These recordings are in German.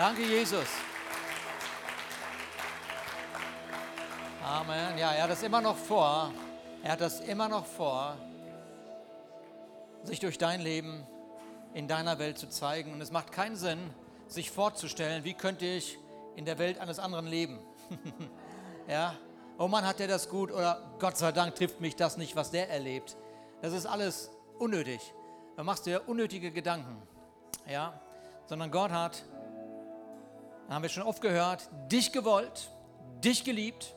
Danke, Jesus. Amen. Ja, er hat das immer noch vor. Er hat das immer noch vor, sich durch dein Leben in deiner Welt zu zeigen. Und es macht keinen Sinn, sich vorzustellen, wie könnte ich in der Welt eines anderen leben. ja, oh Mann, hat der das gut oder Gott sei Dank trifft mich das nicht, was der erlebt. Das ist alles unnötig. Da machst du ja unnötige Gedanken. Ja, sondern Gott hat, haben wir schon oft gehört, dich gewollt, dich geliebt,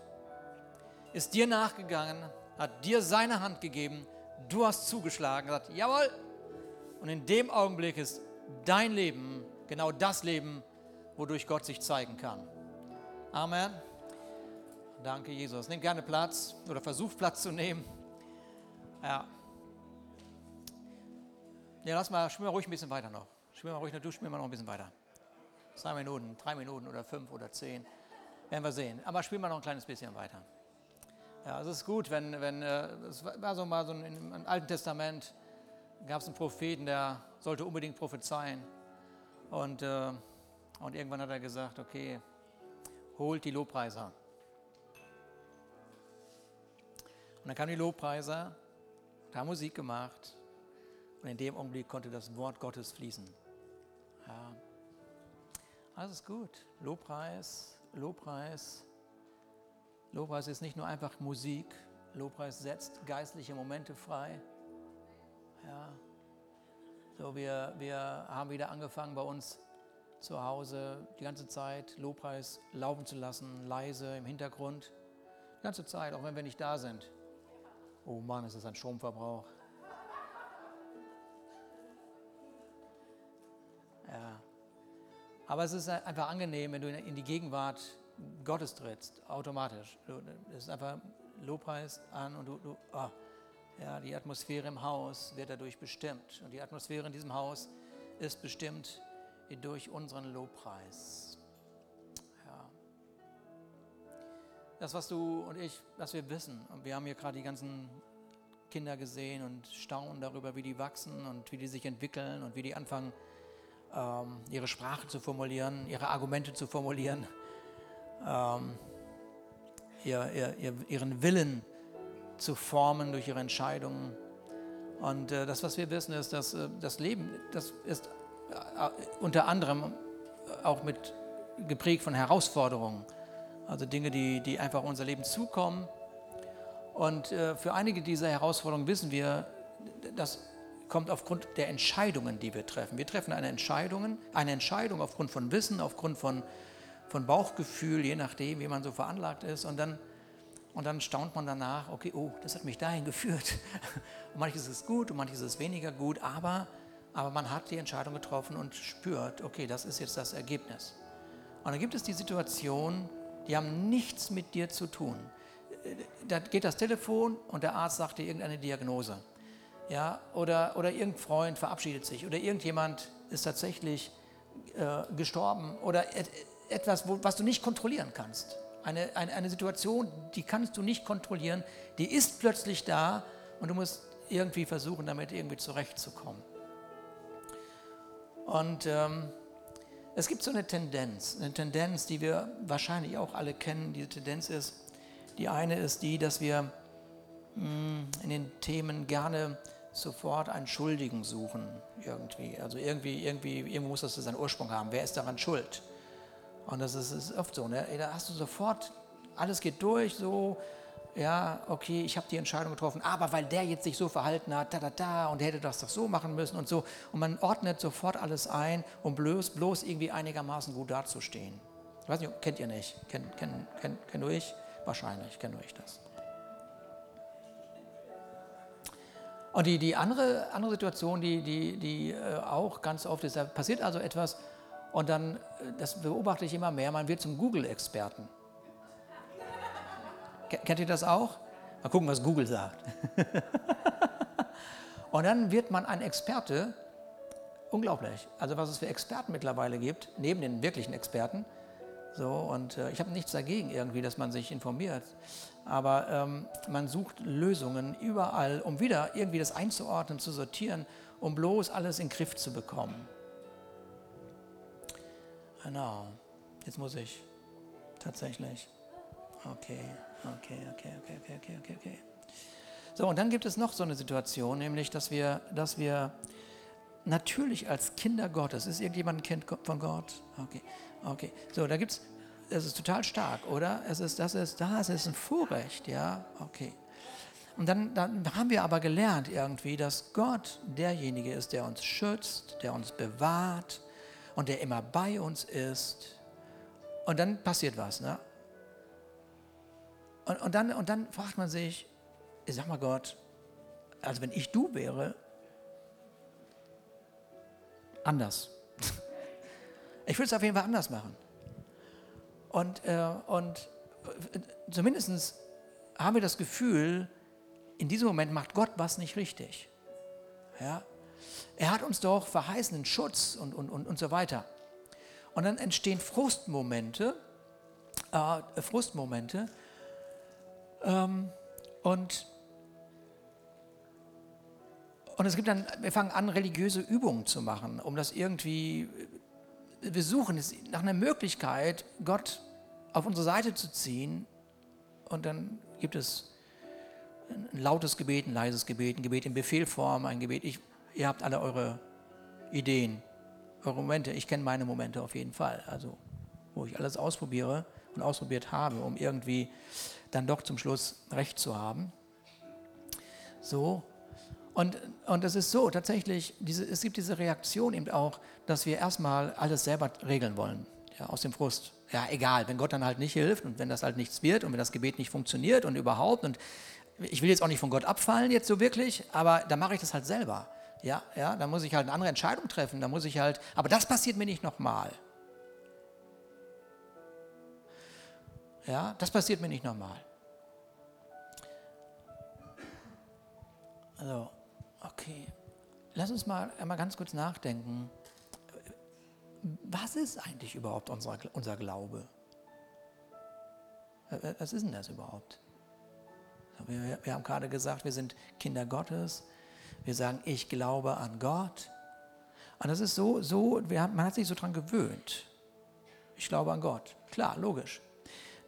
ist dir nachgegangen, hat dir seine Hand gegeben, du hast zugeschlagen, gesagt, jawohl. Und in dem Augenblick ist dein Leben genau das Leben, wodurch Gott sich zeigen kann. Amen. Danke, Jesus. Nimm gerne Platz oder versuch Platz zu nehmen. Ja. Ja, lass mal, spiel mal ruhig ein bisschen weiter noch. Spiel mal ruhig, du spiel mal noch ein bisschen weiter. Zwei Minuten, drei Minuten oder fünf oder zehn. Werden wir sehen. Aber spiel mal noch ein kleines bisschen weiter. Ja, es ist gut, wenn, wenn äh, es war so mal so ein, im Alten Testament gab es einen Propheten, der sollte unbedingt prophezeien. Und, äh, und irgendwann hat er gesagt, okay, holt die Lobpreiser. Und dann kamen die Lobpreiser, haben Musik gemacht und in dem Augenblick konnte das Wort Gottes fließen. Alles ist gut. Lobpreis, Lobpreis. Lobpreis ist nicht nur einfach Musik. Lobpreis setzt geistliche Momente frei. Ja. So, wir, wir haben wieder angefangen bei uns zu Hause die ganze Zeit Lobpreis laufen zu lassen, leise im Hintergrund. Die ganze Zeit, auch wenn wir nicht da sind. Oh Mann, ist das ein Stromverbrauch. Aber es ist einfach angenehm, wenn du in die Gegenwart Gottes trittst, automatisch. Es ist einfach Lobpreis an und du, du oh, ja, die Atmosphäre im Haus wird dadurch bestimmt. Und die Atmosphäre in diesem Haus ist bestimmt durch unseren Lobpreis. Das, was du und ich, was wir wissen, und wir haben hier gerade die ganzen Kinder gesehen und staunen darüber, wie die wachsen und wie die sich entwickeln und wie die anfangen, ähm, ihre Sprache zu formulieren, ihre Argumente zu formulieren, ähm, ihr, ihr, ihren Willen zu formen durch ihre Entscheidungen. Und äh, das, was wir wissen, ist, dass äh, das Leben, das ist äh, unter anderem auch mit geprägt von Herausforderungen. Also Dinge, die, die einfach unser Leben zukommen. Und äh, für einige dieser Herausforderungen wissen wir, das kommt aufgrund der Entscheidungen, die wir treffen. Wir treffen eine Entscheidung, eine Entscheidung aufgrund von Wissen, aufgrund von, von Bauchgefühl, je nachdem, wie man so veranlagt ist. Und dann und dann staunt man danach, okay, oh, das hat mich dahin geführt. Und manches ist gut und manches ist weniger gut, aber, aber man hat die Entscheidung getroffen und spürt, okay, das ist jetzt das Ergebnis. Und dann gibt es die Situation, die haben nichts mit dir zu tun. Da geht das Telefon und der Arzt sagt dir irgendeine Diagnose. Ja, oder, oder irgendein Freund verabschiedet sich oder irgendjemand ist tatsächlich äh, gestorben oder et, etwas, wo, was du nicht kontrollieren kannst eine, eine, eine Situation, die kannst du nicht kontrollieren, die ist plötzlich da und du musst irgendwie versuchen, damit irgendwie zurechtzukommen. Und ähm, es gibt so eine Tendenz, eine Tendenz, die wir wahrscheinlich auch alle kennen. Diese Tendenz ist, die eine ist die, dass wir mh, hm, in den Themen gerne sofort einen Schuldigen suchen, irgendwie. Also irgendwie, irgendwie, irgendwo muss das seinen Ursprung haben. Wer ist daran schuld? Und das ist, ist oft so, ne? da hast du sofort, alles geht durch, so, ja, okay, ich habe die Entscheidung getroffen, aber weil der jetzt sich so verhalten hat, da, da, da, und der hätte das doch so machen müssen und so. Und man ordnet sofort alles ein, um bloß, bloß irgendwie einigermaßen gut dazustehen. Ich weiß nicht, kennt ihr nicht? Kennt, kennt, kennt, kennt du ich? Wahrscheinlich, kennt du ich das. Und die, die andere, andere Situation, die, die, die äh, auch ganz oft ist, da passiert also etwas, und dann, äh, das beobachte ich immer mehr, man wird zum Google-Experten. Kennt ihr das auch? Mal gucken, was Google sagt. und dann wird man ein Experte, unglaublich. Also was es für Experten mittlerweile gibt, neben den wirklichen Experten. So, und äh, ich habe nichts dagegen irgendwie, dass man sich informiert. Aber ähm, man sucht Lösungen überall, um wieder irgendwie das einzuordnen, zu sortieren, um bloß alles in den Griff zu bekommen. Genau. Jetzt muss ich tatsächlich. Okay, okay, okay, okay, okay, okay, okay, okay. So, und dann gibt es noch so eine Situation, nämlich, dass wir, dass wir natürlich als Kinder Gottes, ist irgendjemand ein Kind von Gott? Okay, okay. So, da gibt es, das ist total stark, oder? Es ist, das ist, das ist ein Vorrecht, ja? Okay. Und dann, dann haben wir aber gelernt irgendwie, dass Gott derjenige ist, der uns schützt, der uns bewahrt und der immer bei uns ist. Und dann passiert was, ne? Und, und, dann, und dann fragt man sich, ich sag mal Gott, also wenn ich du wäre, anders. Ich würde es auf jeden Fall anders machen. Und, äh, und zumindest haben wir das Gefühl, in diesem Moment macht Gott was nicht richtig. Ja? Er hat uns doch verheißenen Schutz und, und, und, und so weiter. Und dann entstehen Frustmomente, äh, Frustmomente ähm, und und es gibt dann, wir fangen an, religiöse Übungen zu machen, um das irgendwie, wir suchen es nach einer Möglichkeit, Gott auf unsere Seite zu ziehen. Und dann gibt es ein lautes Gebet, ein leises Gebet, ein Gebet in Befehlform, ein Gebet. Ich, ihr habt alle eure Ideen, eure Momente. Ich kenne meine Momente auf jeden Fall. Also, wo ich alles ausprobiere und ausprobiert habe, um irgendwie dann doch zum Schluss recht zu haben. So, und, und es ist so, tatsächlich, diese, es gibt diese Reaktion eben auch, dass wir erstmal alles selber regeln wollen, ja, aus dem Frust. Ja, egal, wenn Gott dann halt nicht hilft und wenn das halt nichts wird und wenn das Gebet nicht funktioniert und überhaupt und ich will jetzt auch nicht von Gott abfallen jetzt so wirklich, aber da mache ich das halt selber. Ja, ja, da muss ich halt eine andere Entscheidung treffen, da muss ich halt, aber das passiert mir nicht nochmal. Ja, das passiert mir nicht nochmal. Also, Okay, lass uns mal einmal ganz kurz nachdenken. Was ist eigentlich überhaupt unser, unser Glaube? Was ist denn das überhaupt? Wir, wir haben gerade gesagt, wir sind Kinder Gottes. Wir sagen, ich glaube an Gott. Und das ist so, so haben, man hat sich so dran gewöhnt. Ich glaube an Gott. Klar, logisch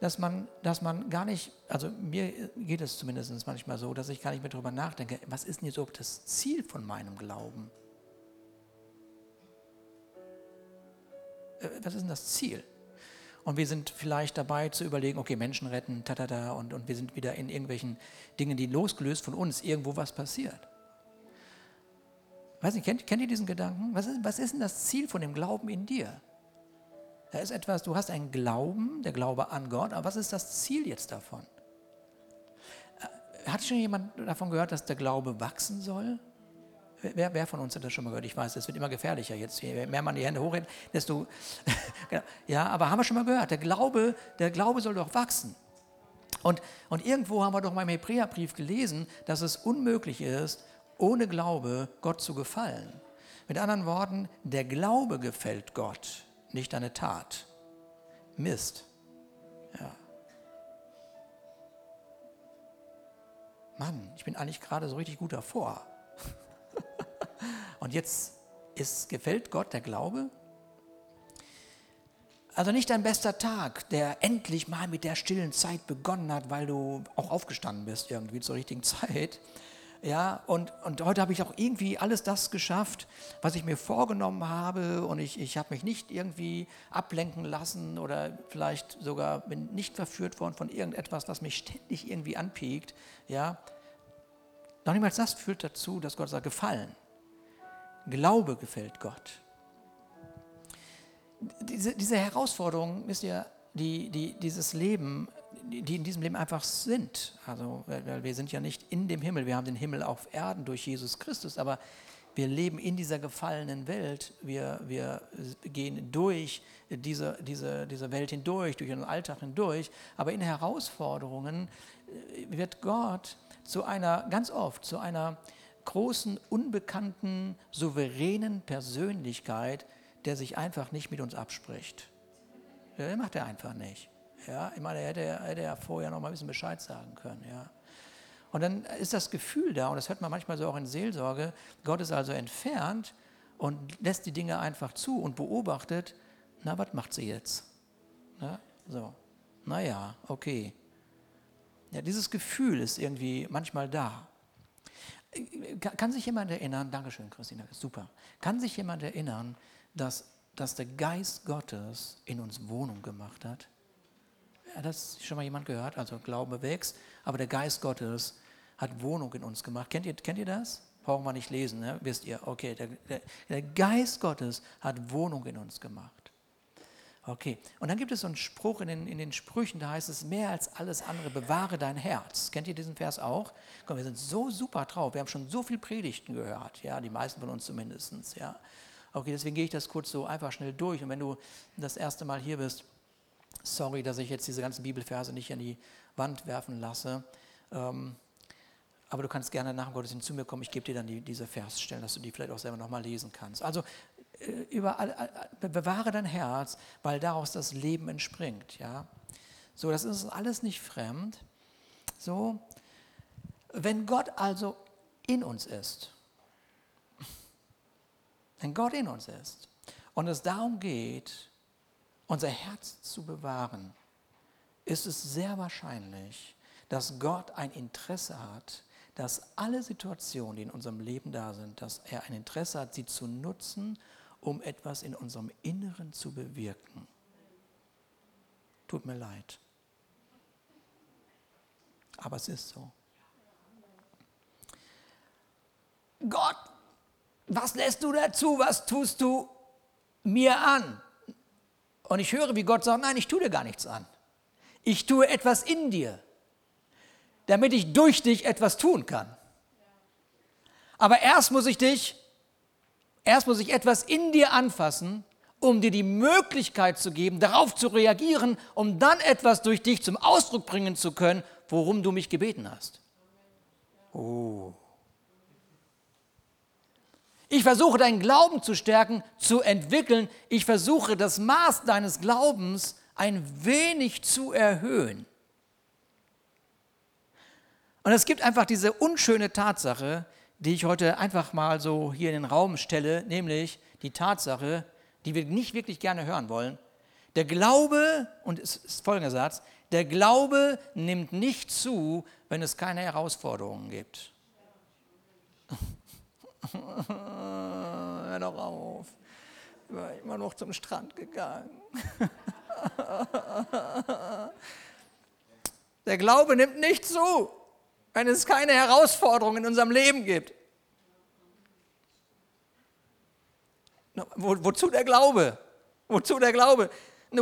dass man, dass man gar nicht, also mir geht es zumindest manchmal so, dass ich gar nicht mehr darüber nachdenke, was ist denn jetzt überhaupt das Ziel von meinem Glauben? Äh, was ist denn das Ziel? Und wir sind vielleicht dabei zu überlegen, okay, Menschen retten, tatata, und, und wir sind wieder in irgendwelchen Dingen, die losgelöst von uns irgendwo was passiert. Weiß nicht, kennt, kennt ihr diesen Gedanken? Was ist, was ist denn das Ziel von dem Glauben in dir? Da ist etwas, du hast einen Glauben, der Glaube an Gott, aber was ist das Ziel jetzt davon? Äh, hat schon jemand davon gehört, dass der Glaube wachsen soll? Wer, wer, von uns hat das schon mal gehört? Ich weiß, es wird immer gefährlicher jetzt. Je mehr man die Hände hochhält, desto. Genau. ja, aber haben wir schon mal gehört, der Glaube, der Glaube soll doch wachsen. Und, und irgendwo haben wir doch mal im Hebräerbrief gelesen, dass es unmöglich ist, ohne Glaube Gott zu gefallen. Mit anderen Worten, der Glaube gefällt Gott nicht deine Tat. Mist. Ja. Mann, ich bin eigentlich gerade so richtig gut davor. Und jetzt ist, gefällt Gott der Glaube? Also nicht dein bester Tag, der endlich mal mit der stillen Zeit begonnen hat, weil du auch aufgestanden bist irgendwie zur richtigen Zeit, ja, und, und heute habe ich auch irgendwie alles das geschafft, was ich mir vorgenommen habe. Und ich, ich habe mich nicht irgendwie ablenken lassen oder vielleicht sogar bin nicht verführt worden von irgendetwas, was mich ständig irgendwie anpiekt. Ja, noch niemals das führt dazu, dass Gott sagt, gefallen. Glaube gefällt Gott. Diese, diese Herausforderung, wisst ihr, die, die, dieses Leben die in diesem Leben einfach sind. Also, wir sind ja nicht in dem Himmel, wir haben den Himmel auf Erden durch Jesus Christus, aber wir leben in dieser gefallenen Welt. Wir, wir gehen durch diese, diese, diese Welt hindurch, durch unseren Alltag hindurch. Aber in Herausforderungen äh, wird Gott zu einer, ganz oft, zu einer großen, unbekannten, souveränen Persönlichkeit, der sich einfach nicht mit uns abspricht. Der macht er einfach nicht. Ja, ich meine, er hätte, hätte ja vorher noch mal ein bisschen Bescheid sagen können. Ja. Und dann ist das Gefühl da, und das hört man manchmal so auch in Seelsorge, Gott ist also entfernt und lässt die Dinge einfach zu und beobachtet, na, was macht sie jetzt? Na, so, naja, okay. Ja, dieses Gefühl ist irgendwie manchmal da. Kann sich jemand erinnern, Dankeschön, Christina, super. Kann sich jemand erinnern, dass, dass der Geist Gottes in uns Wohnung gemacht hat? Hat das schon mal jemand gehört? Also Glaube wächst, aber der Geist Gottes hat Wohnung in uns gemacht. Kennt ihr, kennt ihr das? Brauchen wir nicht lesen, ne? wisst ihr? Okay, der, der, der Geist Gottes hat Wohnung in uns gemacht. Okay, und dann gibt es so einen Spruch in den, in den Sprüchen, da heißt es, mehr als alles andere, bewahre dein Herz. Kennt ihr diesen Vers auch? Komm, wir sind so super drauf, wir haben schon so viele Predigten gehört, ja, die meisten von uns zumindest, ja. Okay, deswegen gehe ich das kurz so einfach schnell durch und wenn du das erste Mal hier bist, sorry, dass ich jetzt diese ganzen Bibelverse nicht an die Wand werfen lasse, ähm, aber du kannst gerne nach dem Gottesdienst zu mir kommen, ich gebe dir dann die, diese Versstellen, dass du die vielleicht auch selber nochmal lesen kannst. Also äh, überall, bewahre dein Herz, weil daraus das Leben entspringt. Ja? So, das ist alles nicht fremd. So, wenn Gott also in uns ist, wenn Gott in uns ist und es darum geht, unser Herz zu bewahren, ist es sehr wahrscheinlich, dass Gott ein Interesse hat, dass alle Situationen, die in unserem Leben da sind, dass er ein Interesse hat, sie zu nutzen um etwas in unserem Inneren zu bewirken. Tut mir leid. Aber es ist so. Gott, was lässt du dazu? Was tust du mir an? Und ich höre, wie Gott sagt, nein, ich tue dir gar nichts an. Ich tue etwas in dir, damit ich durch dich etwas tun kann. Aber erst muss ich dich Erst muss ich etwas in dir anfassen, um dir die Möglichkeit zu geben, darauf zu reagieren, um dann etwas durch dich zum Ausdruck bringen zu können, worum du mich gebeten hast. Oh. Ich versuche deinen Glauben zu stärken, zu entwickeln. Ich versuche das Maß deines Glaubens ein wenig zu erhöhen. Und es gibt einfach diese unschöne Tatsache, die ich heute einfach mal so hier in den Raum stelle, nämlich die Tatsache, die wir nicht wirklich gerne hören wollen. Der Glaube, und es ist folgender Satz, der Glaube nimmt nicht zu, wenn es keine Herausforderungen gibt. Hör doch auf. Ich war immer noch zum Strand gegangen. Der Glaube nimmt nicht zu, wenn es keine Herausforderungen in unserem Leben gibt. Wo, wozu der Glaube? Wozu der Glaube?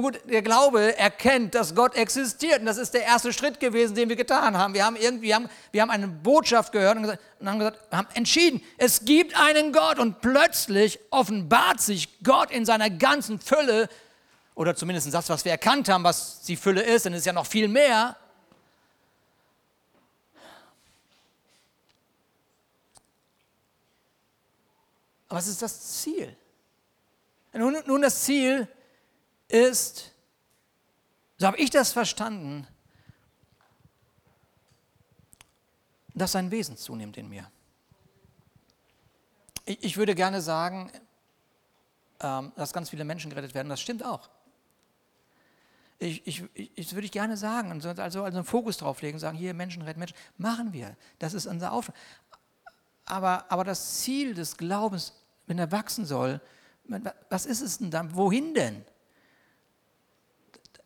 Gut, der Glaube erkennt, dass Gott existiert. Und das ist der erste Schritt gewesen, den wir getan haben. Wir haben irgendwie, haben, wir haben eine Botschaft gehört und, gesagt, und haben, gesagt, haben entschieden, es gibt einen Gott. Und plötzlich offenbart sich Gott in seiner ganzen Fülle. Oder zumindest das, was wir erkannt haben, was die Fülle ist. Denn es ist ja noch viel mehr. Aber was ist das Ziel? Nun, nun das Ziel ist, so habe ich das verstanden, dass sein Wesen zunimmt in mir. Ich, ich würde gerne sagen, ähm, dass ganz viele Menschen gerettet werden, das stimmt auch. Ich, ich, ich, würde ich gerne sagen, also, also einen Fokus drauf legen, sagen, hier Menschen retten Menschen, machen wir. Das ist unser Auftrag. Aber, aber das Ziel des Glaubens, wenn er wachsen soll, was ist es denn dann? Wohin denn?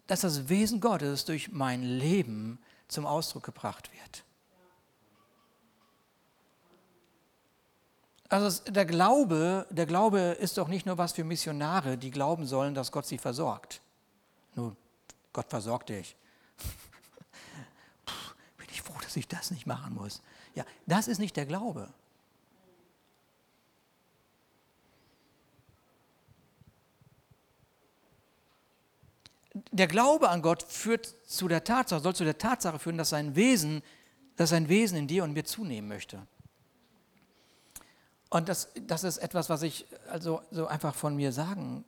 Dass das Wesen Gottes durch mein Leben zum Ausdruck gebracht wird. Also der Glaube, der Glaube ist doch nicht nur was für Missionare, die glauben sollen, dass Gott sie versorgt. Nun, Gott versorgt dich. Puh, bin ich froh, dass ich das nicht machen muss. Ja, das ist nicht der Glaube. Der Glaube an Gott führt zu der Tatsache, soll zu der Tatsache führen, dass sein Wesen, dass sein Wesen in dir und mir zunehmen möchte. Und das, das ist etwas, was ich also so einfach von mir sagen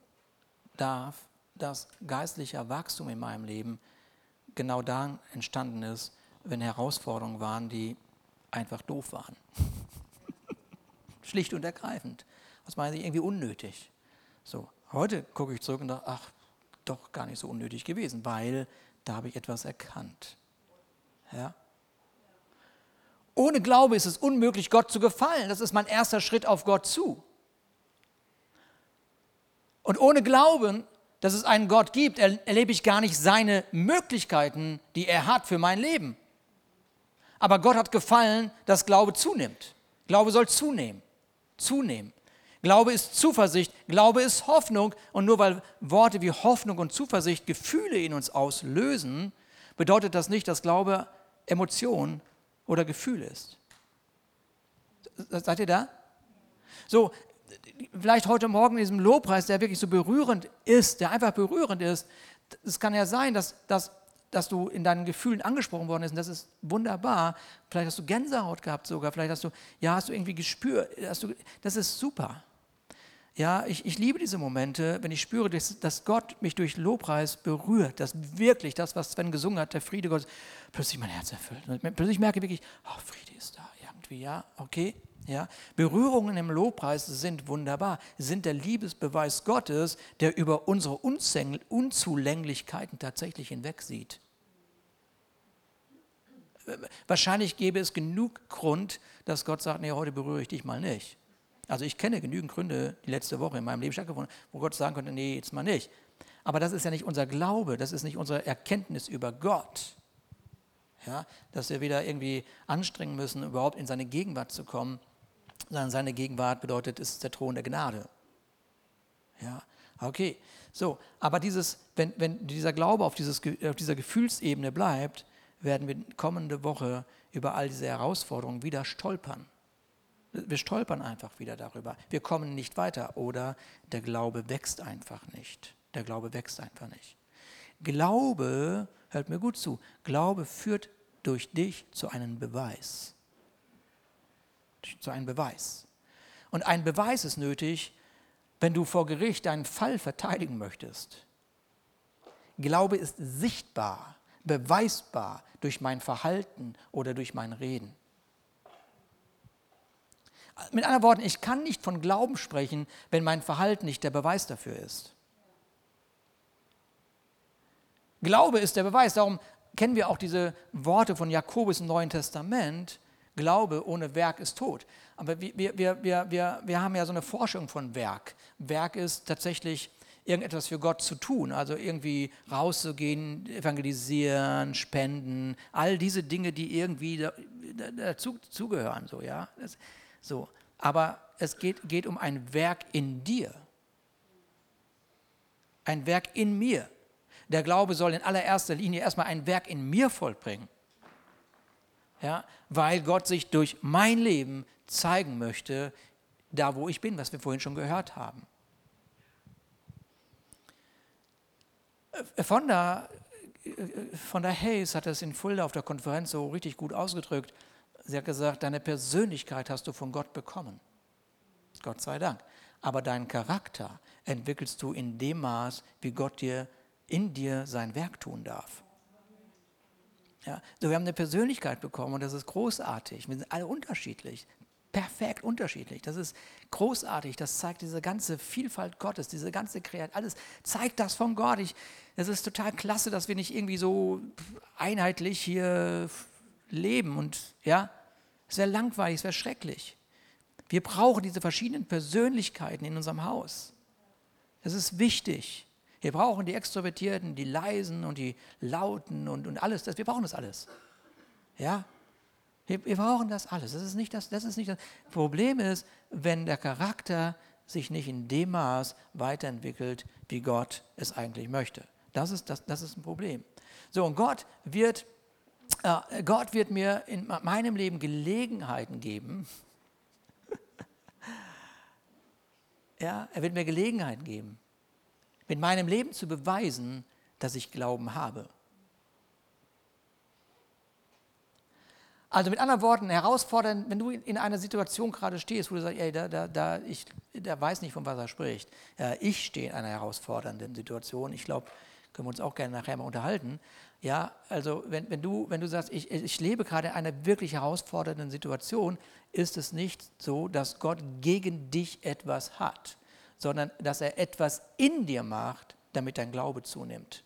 darf, dass geistlicher Wachstum in meinem Leben genau da entstanden ist, wenn Herausforderungen waren, die einfach doof waren. Schlicht und ergreifend. Was meine ich, irgendwie unnötig. So, Heute gucke ich zurück und dachte, ach, doch gar nicht so unnötig gewesen, weil da habe ich etwas erkannt. Ja? Ohne Glaube ist es unmöglich, Gott zu gefallen. Das ist mein erster Schritt auf Gott zu. Und ohne Glauben, dass es einen Gott gibt, erlebe ich gar nicht seine Möglichkeiten, die er hat für mein Leben. Aber Gott hat gefallen, dass Glaube zunimmt. Glaube soll zunehmen. Zunehmen. Glaube ist Zuversicht, Glaube ist Hoffnung. Und nur weil Worte wie Hoffnung und Zuversicht Gefühle in uns auslösen, bedeutet das nicht, dass Glaube Emotion oder Gefühl ist. Seid ihr da? So, vielleicht heute Morgen in diesem Lobpreis, der wirklich so berührend ist, der einfach berührend ist, es kann ja sein, dass, dass, dass du in deinen Gefühlen angesprochen worden bist und das ist wunderbar. Vielleicht hast du Gänsehaut gehabt sogar, vielleicht hast du, ja, hast du irgendwie gespürt, hast du, das ist super. Ja, ich, ich liebe diese Momente, wenn ich spüre, dass, dass Gott mich durch Lobpreis berührt, dass wirklich das, was Sven gesungen hat, der Friede Gottes, plötzlich mein Herz erfüllt. Plötzlich merke ich wirklich, oh, Friede ist da, irgendwie, ja, okay. Ja, Berührungen im Lobpreis sind wunderbar, sind der Liebesbeweis Gottes, der über unsere Unzulänglichkeiten tatsächlich hinwegsieht. Wahrscheinlich gäbe es genug Grund, dass Gott sagt, nee, heute berühre ich dich mal nicht. Also ich kenne genügend Gründe, die letzte Woche in meinem Leben stattgefunden wo Gott sagen könnte, nee, jetzt mal nicht. Aber das ist ja nicht unser Glaube, das ist nicht unsere Erkenntnis über Gott. Ja, dass wir wieder irgendwie anstrengen müssen, überhaupt in seine Gegenwart zu kommen. Sondern seine Gegenwart bedeutet, es ist der Thron der Gnade. Ja, okay. So, aber dieses, wenn, wenn dieser Glaube auf, dieses, auf dieser Gefühlsebene bleibt, werden wir kommende Woche über all diese Herausforderungen wieder stolpern. Wir stolpern einfach wieder darüber. Wir kommen nicht weiter oder der Glaube wächst einfach nicht. Der Glaube wächst einfach nicht. Glaube, hört mir gut zu, Glaube führt durch dich zu einem Beweis. Zu einem Beweis. Und ein Beweis ist nötig, wenn du vor Gericht deinen Fall verteidigen möchtest. Glaube ist sichtbar, beweisbar durch mein Verhalten oder durch mein Reden. Mit anderen Worten, ich kann nicht von Glauben sprechen, wenn mein Verhalten nicht der Beweis dafür ist. Glaube ist der Beweis. Darum kennen wir auch diese Worte von Jakobus im Neuen Testament. Glaube ohne Werk ist tot. Aber wir, wir, wir, wir, wir haben ja so eine Forschung von Werk. Werk ist tatsächlich irgendetwas für Gott zu tun, also irgendwie rauszugehen, evangelisieren, spenden, all diese Dinge, die irgendwie dazu zugehören. So, ja? So, aber es geht, geht um ein Werk in dir. Ein Werk in mir. Der Glaube soll in allererster Linie erstmal ein Werk in mir vollbringen. Ja, weil Gott sich durch mein Leben zeigen möchte, da wo ich bin, was wir vorhin schon gehört haben. Von der, von der Hayes hat es in Fulda auf der Konferenz so richtig gut ausgedrückt. Sie hat gesagt, deine Persönlichkeit hast du von Gott bekommen. Gott sei Dank. Aber deinen Charakter entwickelst du in dem Maß, wie Gott dir in dir sein Werk tun darf. Ja, so wir haben eine Persönlichkeit bekommen und das ist großartig. Wir sind alle unterschiedlich, perfekt unterschiedlich. Das ist großartig. Das zeigt diese ganze Vielfalt Gottes, diese ganze Kreativität, alles zeigt das von Gott. es ist total klasse, dass wir nicht irgendwie so einheitlich hier leben und ja, wäre langweilig, wäre schrecklich. Wir brauchen diese verschiedenen Persönlichkeiten in unserem Haus. Das ist wichtig. Wir brauchen die Extrovertierten, die Leisen und die Lauten und, und alles. Das, wir brauchen das alles. Ja? Wir, wir, brauchen das alles. Das ist, nicht das, das ist nicht das Problem ist, wenn der Charakter sich nicht in dem Maß weiterentwickelt, wie Gott es eigentlich möchte. Das ist, das, das ist ein Problem. So, und Gott wird Gott wird mir in meinem Leben Gelegenheiten geben. ja, er wird mir Gelegenheiten geben, mit meinem Leben zu beweisen, dass ich Glauben habe. Also mit anderen Worten, herausfordern, wenn du in einer Situation gerade stehst, wo du sagst, ey, da, da, da, ich, der weiß nicht, von was er spricht. Ja, ich stehe in einer herausfordernden Situation. Ich glaube, können wir uns auch gerne nachher mal unterhalten. Ja, also wenn, wenn, du, wenn du sagst, ich, ich lebe gerade in einer wirklich herausfordernden Situation, ist es nicht so, dass Gott gegen dich etwas hat, sondern dass er etwas in dir macht, damit dein Glaube zunimmt.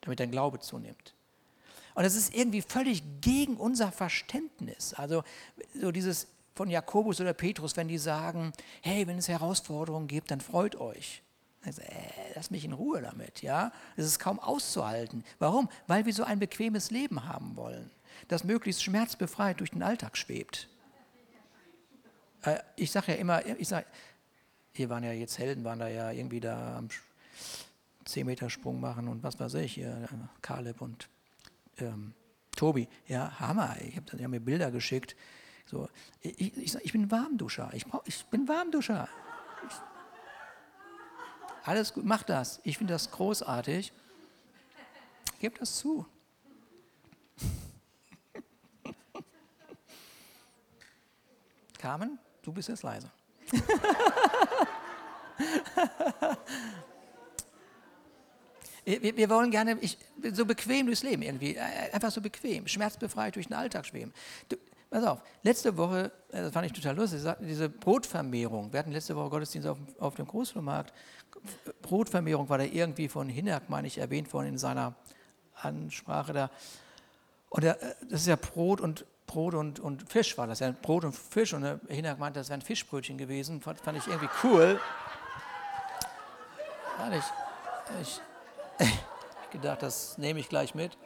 Damit dein Glaube zunimmt. Und das ist irgendwie völlig gegen unser Verständnis. Also so dieses von Jakobus oder Petrus, wenn die sagen, hey, wenn es Herausforderungen gibt, dann freut euch. Also, äh, lass mich in Ruhe damit, ja. Das ist kaum auszuhalten. Warum? Weil wir so ein bequemes Leben haben wollen, das möglichst schmerzbefreit durch den Alltag schwebt. Äh, ich sage ja immer, ich sage, hier waren ja jetzt Helden, waren da ja irgendwie da am 10 Meter Sprung machen und was weiß ich, hier, Kaleb und ähm, Tobi, ja, Hammer, ich hab mir Bilder geschickt. So, ich, ich, ich bin Warmduscher, ich, brauch, ich bin Warmduscher. Alles gut, mach das. Ich finde das großartig. Gebt das zu. Carmen, du bist jetzt leise. wir, wir, wollen gerne ich, so bequem durchs Leben irgendwie, äh, einfach so bequem, schmerzbefreit durch den Alltag schweben. Du, pass auf, letzte Woche, äh, das fand ich total lustig, diese Brotvermehrung, wir hatten letzte Woche Gottesdienst auf, auf dem Großflohmarkt, Brotvermehrung war da irgendwie von Hinnerk, meine ich, erwähnt worden in seiner Ansprache da. Und äh, das ist ja Brot und Brot und, und Fisch war das, ja Brot und Fisch. Und der Hinnerk meinte, das wären Fischbrötchen gewesen, fand, fand ich irgendwie cool. Ehrlich, ich, ich gedacht, das nehme ich gleich mit.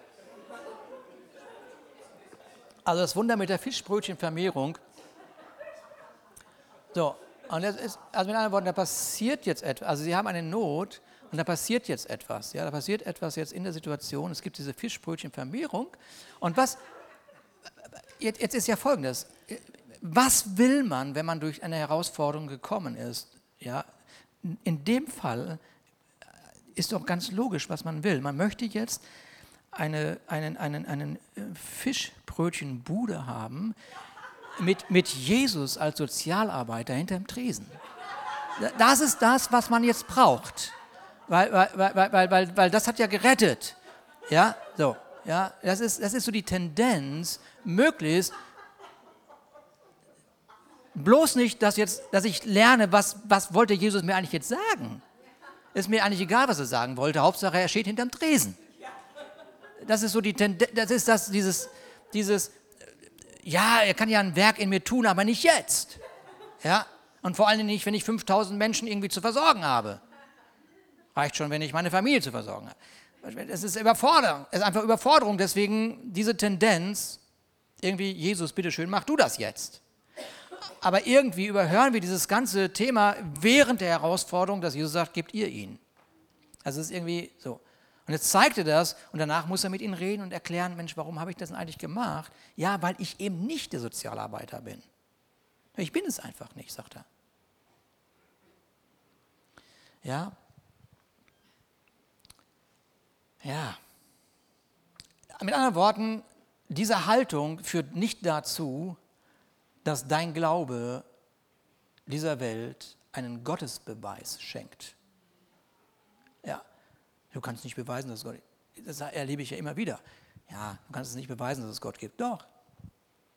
Also das Wunder mit der Fischbrötchenvermehrung. So, und das ist, also mit anderen Worten, da passiert jetzt etwas. Also sie haben eine Not und da passiert jetzt etwas. Ja, da passiert etwas jetzt in der Situation. Es gibt diese Fischbrötchenvermehrung. Und was, jetzt, jetzt ist ja folgendes. Was will man, wenn man durch eine Herausforderung gekommen ist? Ja, in dem Fall ist doch ganz logisch, was man will. Man möchte jetzt eine, einen, einen, einen Fischbrötchenbude haben mit, mit Jesus als Sozialarbeiter hinterm Tresen. Das ist das, was man jetzt braucht. Weil, weil, weil, weil, weil, weil das hat ja gerettet. Ja, so. Ja, das ist, das ist so die Tendenz, möglichst bloß nicht, dass, jetzt, dass ich lerne, was, was wollte Jesus mir eigentlich jetzt sagen. Ist mir eigentlich egal, was er sagen wollte. Hauptsache, er steht hinterm Tresen. Das ist so die Tendenz, das ist das, dieses, dieses, ja, er kann ja ein Werk in mir tun, aber nicht jetzt. Ja, und vor allem nicht, wenn ich 5000 Menschen irgendwie zu versorgen habe. Reicht schon, wenn ich meine Familie zu versorgen habe. Es ist Überforderung, es ist einfach Überforderung. Deswegen diese Tendenz, irgendwie, Jesus, bitteschön, mach du das jetzt aber irgendwie überhören wir dieses ganze Thema während der Herausforderung, dass Jesus sagt, gebt ihr ihn. Also es ist irgendwie so. Und jetzt zeigt er das und danach muss er mit ihnen reden und erklären, Mensch, warum habe ich das denn eigentlich gemacht? Ja, weil ich eben nicht der Sozialarbeiter bin. Ich bin es einfach nicht, sagt er. Ja. Ja. Mit anderen Worten, diese Haltung führt nicht dazu, dass dein Glaube dieser Welt einen Gottesbeweis schenkt. Du kannst nicht beweisen, dass es Gott gibt. Das erlebe ich ja immer wieder. Ja, du kannst es nicht beweisen, dass es Gott gibt. Doch,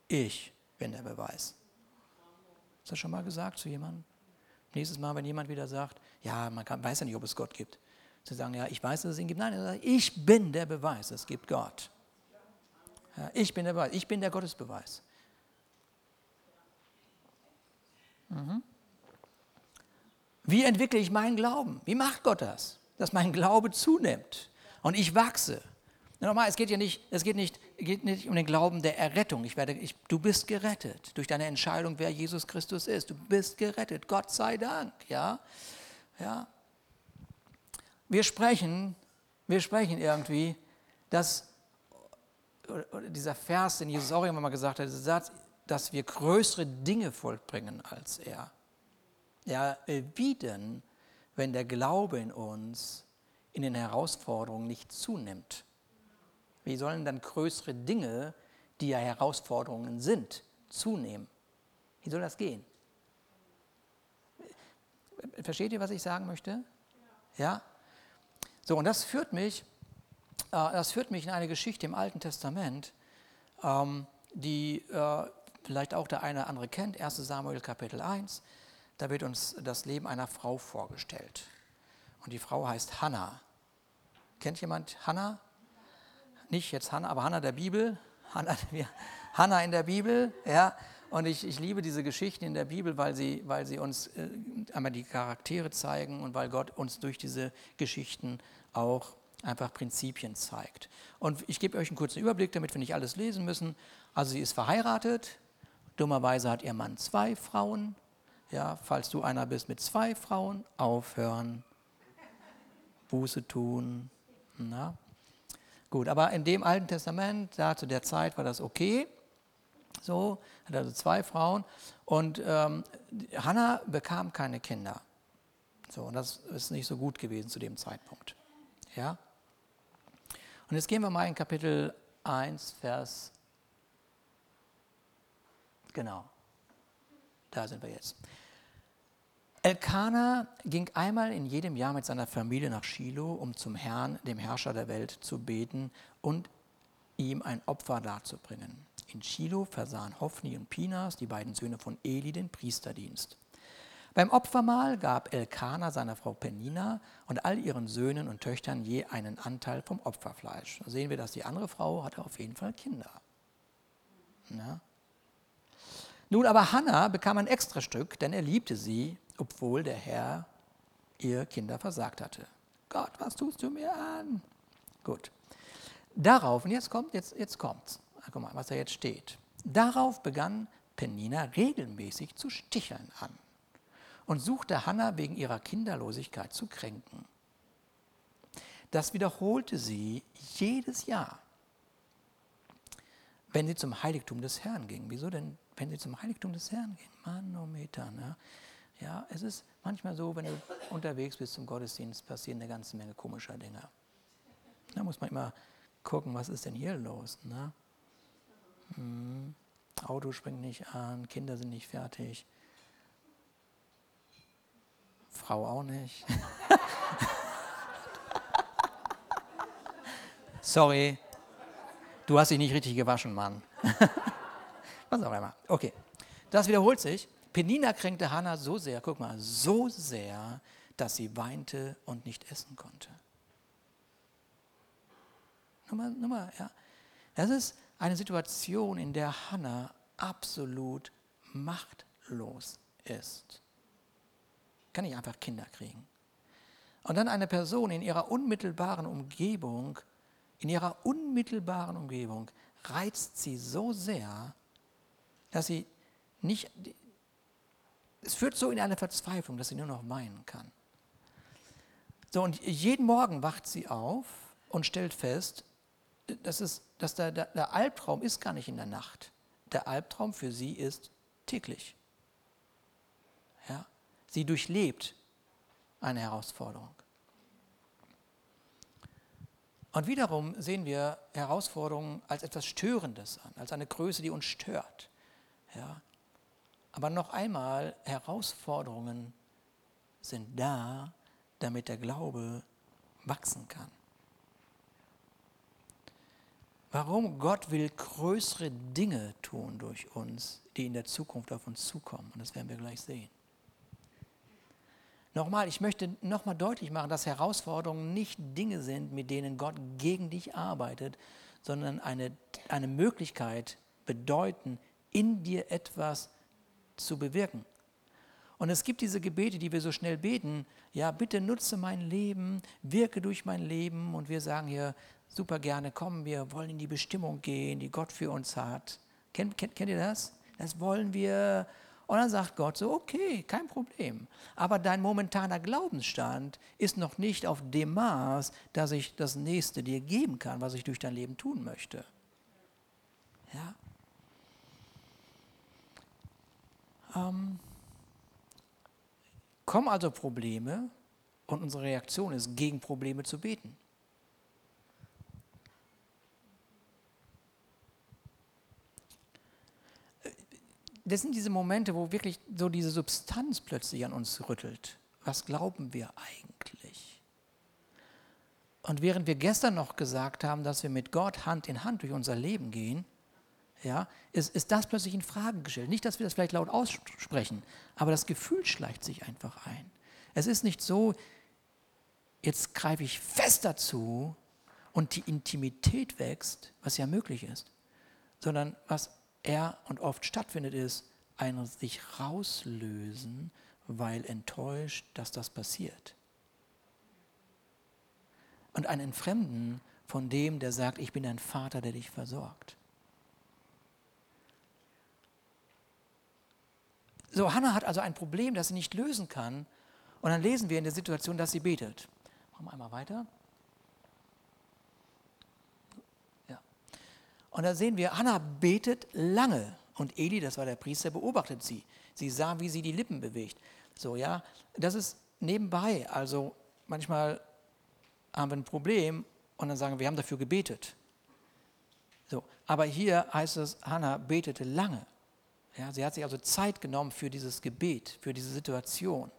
ich bin der Beweis. Hast du das schon mal gesagt zu jemandem? Nächstes Mal, wenn jemand wieder sagt, ja, man kann, weiß ja nicht, ob es Gott gibt. Zu sagen, ja, ich weiß, dass es ihn gibt. Nein, sagt, ich bin der Beweis, es gibt Gott. Ja, ich bin der Beweis, ich bin der Gottesbeweis. Mhm. Wie entwickle ich meinen Glauben? Wie macht Gott das? Dass mein Glaube zunimmt und ich wachse. Nochmal, es geht ja nicht, es geht nicht, geht nicht um den Glauben der Errettung. Ich werde, ich, du bist gerettet durch deine Entscheidung, wer Jesus Christus ist. Du bist gerettet, Gott sei Dank. Ja, ja. Wir sprechen, wir sprechen irgendwie, dass dieser Vers, den Jesus auch immer mal gesagt hat, dieser Satz, dass wir größere Dinge vollbringen als er. Ja, wie denn, wenn der Glaube in uns in den Herausforderungen nicht zunimmt? Wie sollen dann größere Dinge, die ja Herausforderungen sind, zunehmen? Wie soll das gehen? Versteht ihr, was ich sagen möchte? Ja? So, und das führt mich, äh, das führt mich in eine Geschichte im Alten Testament, ähm, die äh, vielleicht auch der eine oder andere kennt, 1 Samuel Kapitel 1. da wird uns das Leben einer Frau vorgestellt. Und die Frau heißt Hannah. Kennt jemand Hannah? Nicht jetzt Hannah, aber Hannah der Bibel. Hannah, Hannah in der Bibel, ja. Und ich, ich liebe diese Geschichten in der Bibel, weil sie, weil sie uns äh, einmal die Charaktere zeigen und weil Gott uns durch diese Geschichten auch einfach Prinzipien zeigt. Und ich gebe euch einen kurzen Überblick, damit wir nicht alles lesen müssen. Also sie ist verheiratet. Dummerweise hat ihr Mann zwei Frauen. Ja, falls du einer bist mit zwei Frauen, aufhören, Buße tun. Na? Gut, aber in dem Alten Testament, da zu der Zeit war das okay. So, hat also zwei Frauen. Und ähm, Hannah bekam keine Kinder. So, und das ist nicht so gut gewesen zu dem Zeitpunkt. Ja? Und jetzt gehen wir mal in Kapitel 1, Vers. Genau. Da sind wir jetzt. Elkanah ging einmal in jedem Jahr mit seiner Familie nach Shiloh, um zum Herrn, dem Herrscher der Welt, zu beten und ihm ein Opfer darzubringen. In Shiloh versahen Hophni und Pinas, die beiden Söhne von Eli, den Priesterdienst. Beim Opfermahl gab Elkanah seiner Frau Penina und all ihren Söhnen und Töchtern je einen Anteil vom Opferfleisch. Da sehen wir, dass die andere Frau hatte auf jeden Fall Kinder. Ja. Nun aber Hannah bekam ein Extrastück, denn er liebte sie, obwohl der Herr ihr Kinder versagt hatte. Gott, was tust du mir an? Gut. Darauf, und jetzt kommt, jetzt, jetzt kommt's. Guck mal, was da jetzt steht. Darauf begann Penina regelmäßig zu sticheln an und suchte Hannah wegen ihrer Kinderlosigkeit zu kränken. Das wiederholte sie jedes Jahr, wenn sie zum Heiligtum des Herrn ging. Wieso denn, wenn sie zum Heiligtum des Herrn ging? Manometer, ne? Ja, es ist manchmal so, wenn du unterwegs bist zum Gottesdienst, passieren eine ganze Menge komischer Dinge. Da muss man immer gucken, was ist denn hier los? Ne? Hm, Auto springt nicht an, Kinder sind nicht fertig. Frau auch nicht. Sorry, du hast dich nicht richtig gewaschen, Mann. Was auch immer. Okay, das wiederholt sich. Penina kränkte Hannah so sehr, guck mal, so sehr, dass sie weinte und nicht essen konnte. Nummer, Nummer, ja. Das ist eine Situation, in der Hannah absolut machtlos ist kann ich einfach Kinder kriegen. Und dann eine Person in ihrer unmittelbaren Umgebung, in ihrer unmittelbaren Umgebung reizt sie so sehr, dass sie nicht, es führt so in eine Verzweiflung, dass sie nur noch weinen kann. So, und jeden Morgen wacht sie auf und stellt fest, dass, es, dass der, der, der Albtraum ist gar nicht in der Nacht. Der Albtraum für sie ist täglich. Ja? Sie durchlebt eine Herausforderung. Und wiederum sehen wir Herausforderungen als etwas Störendes an, als eine Größe, die uns stört. Ja. Aber noch einmal, Herausforderungen sind da, damit der Glaube wachsen kann. Warum? Gott will größere Dinge tun durch uns, die in der Zukunft auf uns zukommen. Und das werden wir gleich sehen. Nochmal, ich möchte nochmal deutlich machen, dass Herausforderungen nicht Dinge sind, mit denen Gott gegen dich arbeitet, sondern eine, eine Möglichkeit bedeuten, in dir etwas zu bewirken. Und es gibt diese Gebete, die wir so schnell beten, ja, bitte nutze mein Leben, wirke durch mein Leben und wir sagen hier super gerne, komm, wir wollen in die Bestimmung gehen, die Gott für uns hat. Kennt, kennt, kennt ihr das? Das wollen wir und dann sagt Gott so, okay, kein Problem. Aber dein momentaner Glaubensstand ist noch nicht auf dem Maß, dass ich das Nächste dir geben kann, was ich durch dein Leben tun möchte. Ja? Ähm, kommen also Probleme und unsere Reaktion ist, gegen Probleme zu beten. das sind diese Momente, wo wirklich so diese Substanz plötzlich an uns rüttelt. Was glauben wir eigentlich? Und während wir gestern noch gesagt haben, dass wir mit Gott Hand in Hand durch unser Leben gehen, ja, ist, ist das plötzlich in Frage gestellt. Nicht, dass wir das vielleicht laut aussprechen, aber das Gefühl schleicht sich einfach ein. Es ist nicht so, jetzt greife ich fest dazu und die Intimität wächst, was ja möglich ist, sondern was er und oft stattfindet, ist ein sich rauslösen, weil enttäuscht, dass das passiert. Und ein Entfremden von dem, der sagt, ich bin ein Vater, der dich versorgt. So, Hannah hat also ein Problem, das sie nicht lösen kann. Und dann lesen wir in der Situation, dass sie betet. Machen wir einmal weiter. Ja. Und da sehen wir, Hannah betet lange. Und Eli, das war der Priester, beobachtet sie. Sie sah, wie sie die Lippen bewegt. So, ja, das ist nebenbei. Also manchmal haben wir ein Problem und dann sagen wir, wir haben dafür gebetet. So, aber hier heißt es, Hannah betete lange. Ja, sie hat sich also Zeit genommen für dieses Gebet, für diese Situation.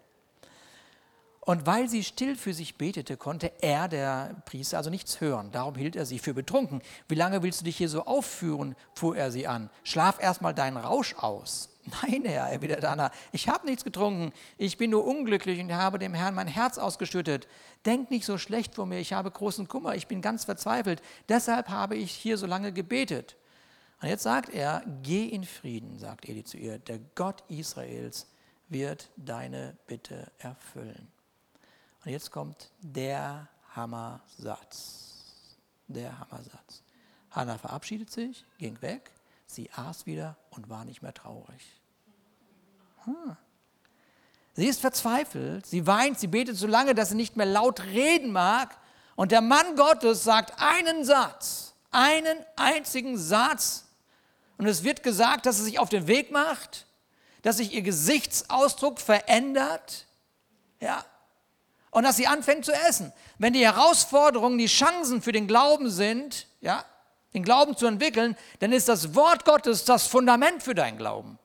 Und weil sie still für sich betete, konnte er, der Priester, also nichts hören. Darum hielt er sie für betrunken. Wie lange willst du dich hier so aufführen, fuhr er sie an. Schlaf erstmal deinen Rausch aus. Nein, Herr, erwiderte Anna, ich habe nichts getrunken. Ich bin nur unglücklich und habe dem Herrn mein Herz ausgeschüttet. Denk nicht so schlecht vor mir, ich habe großen Kummer, ich bin ganz verzweifelt. Deshalb habe ich hier so lange gebetet. Und jetzt sagt er, geh in Frieden, sagt Eli zu ihr, der Gott Israels wird deine Bitte erfüllen. Und jetzt kommt der Hammersatz. Der Hammersatz. Hannah verabschiedet sich, ging weg, sie aß wieder und war nicht mehr traurig. Hm. Sie ist verzweifelt, sie weint, sie betet so lange, dass sie nicht mehr laut reden mag. Und der Mann Gottes sagt einen Satz, einen einzigen Satz. Und es wird gesagt, dass sie sich auf den Weg macht, dass sich ihr Gesichtsausdruck verändert. Ja, und dass sie anfängt zu essen. Wenn die Herausforderungen, die Chancen für den Glauben sind, ja, den Glauben zu entwickeln, dann ist das Wort Gottes das Fundament für deinen Glauben.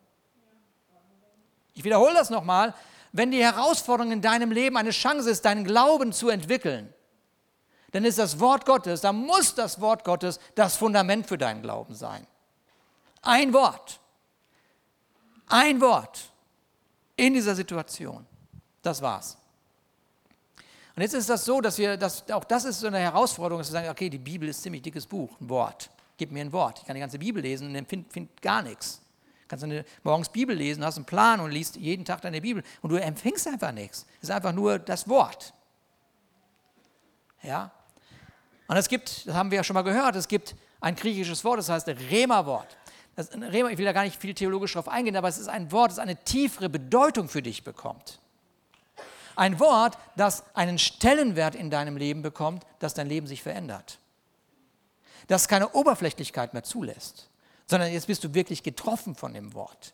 Ich wiederhole das nochmal. Wenn die Herausforderung in deinem Leben eine Chance ist, deinen Glauben zu entwickeln, dann ist das Wort Gottes, dann muss das Wort Gottes das Fundament für deinen Glauben sein. Ein Wort. Ein Wort in dieser Situation. Das war's. Und jetzt ist das so, dass wir, dass, auch das ist so eine Herausforderung, dass wir sagen, okay, die Bibel ist ein ziemlich dickes Buch, ein Wort. Gib mir ein Wort. Ich kann die ganze Bibel lesen und finde find gar nichts. Du kannst eine, morgens Bibel lesen, hast einen Plan und liest jeden Tag deine Bibel und du empfängst einfach nichts. Es ist einfach nur das Wort. Ja? Und es gibt, das haben wir ja schon mal gehört, es gibt ein griechisches Wort, das heißt Rema-Wort. Rema, ich will da gar nicht viel theologisch drauf eingehen, aber es ist ein Wort, das eine tiefere Bedeutung für dich bekommt. Ein Wort, das einen Stellenwert in deinem Leben bekommt, dass dein Leben sich verändert. Das keine Oberflächlichkeit mehr zulässt, sondern jetzt bist du wirklich getroffen von dem Wort.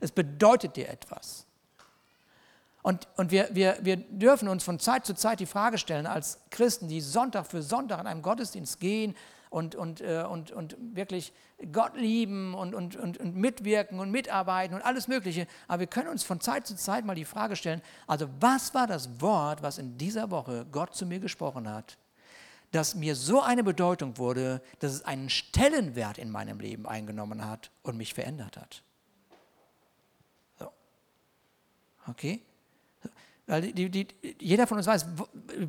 Es bedeutet dir etwas. Und, und wir, wir, wir dürfen uns von Zeit zu Zeit die Frage stellen, als Christen, die Sonntag für Sonntag in einem Gottesdienst gehen und, und, äh, und, und wirklich Gott lieben und, und, und, und mitwirken und mitarbeiten und alles Mögliche. Aber wir können uns von Zeit zu Zeit mal die Frage stellen, also was war das Wort, was in dieser Woche Gott zu mir gesprochen hat, das mir so eine Bedeutung wurde, dass es einen Stellenwert in meinem Leben eingenommen hat und mich verändert hat. So. Okay? Weil die, die, jeder von uns weiß,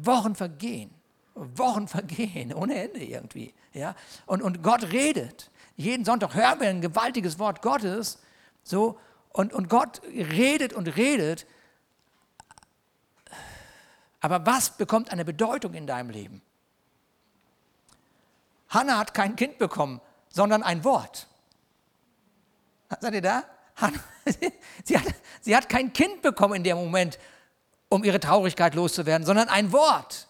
Wochen vergehen. Wochen vergehen, ohne Ende irgendwie. Ja? Und, und Gott redet. Jeden Sonntag hören wir ein gewaltiges Wort Gottes. So, und, und Gott redet und redet. Aber was bekommt eine Bedeutung in deinem Leben? Hannah hat kein Kind bekommen, sondern ein Wort. Seid ihr da? Hannah, sie, hat, sie hat kein Kind bekommen in dem Moment, um ihre Traurigkeit loszuwerden, sondern ein Wort.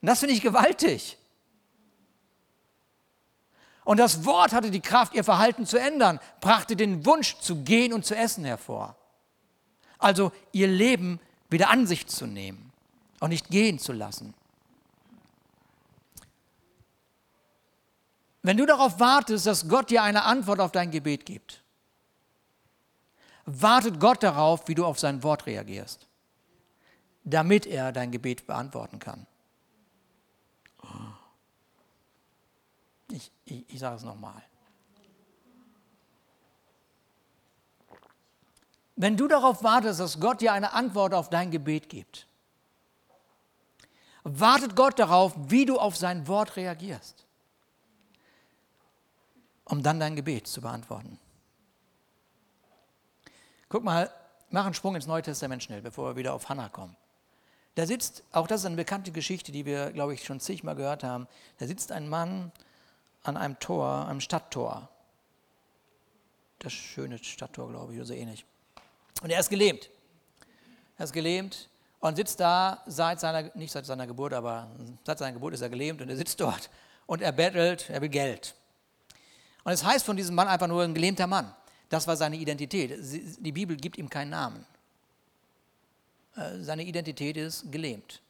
Und das finde ich gewaltig. Und das Wort hatte die Kraft, ihr Verhalten zu ändern, brachte den Wunsch zu gehen und zu essen hervor. Also ihr Leben wieder an sich zu nehmen und nicht gehen zu lassen. Wenn du darauf wartest, dass Gott dir eine Antwort auf dein Gebet gibt, wartet Gott darauf, wie du auf sein Wort reagierst, damit er dein Gebet beantworten kann. Ich, ich, ich sage es nochmal. Wenn du darauf wartest, dass Gott dir eine Antwort auf dein Gebet gibt, wartet Gott darauf, wie du auf sein Wort reagierst, um dann dein Gebet zu beantworten. Guck mal, mach einen Sprung ins Neue Testament schnell, bevor wir wieder auf Hannah kommen. Da sitzt, auch das ist eine bekannte Geschichte, die wir, glaube ich, schon zigmal gehört haben. Da sitzt ein Mann an einem Tor, einem Stadttor. Das schöne Stadttor, glaube ich, oder so ähnlich. Und er ist gelähmt. Er ist gelähmt und sitzt da seit seiner, nicht seit seiner Geburt, aber seit seiner Geburt ist er gelähmt und er sitzt dort und er bettelt, er will Geld. Und es heißt von diesem Mann einfach nur ein gelähmter Mann. Das war seine Identität. Die Bibel gibt ihm keinen Namen. Äh, seine Identität ist gelähmt.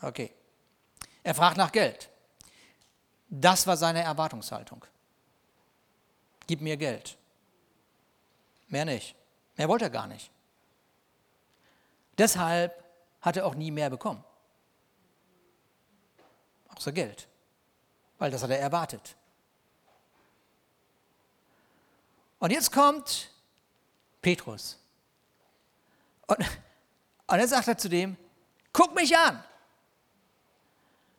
Okay. Er fragt nach Geld. Das war seine Erwartungshaltung. Gib mir Geld. Mehr nicht. Mehr wollte er gar nicht. Deshalb hat er auch nie mehr bekommen. Außer Geld. Weil das hat er erwartet. Und jetzt kommt Petrus. Und, und jetzt sagt er zu dem, guck mich an.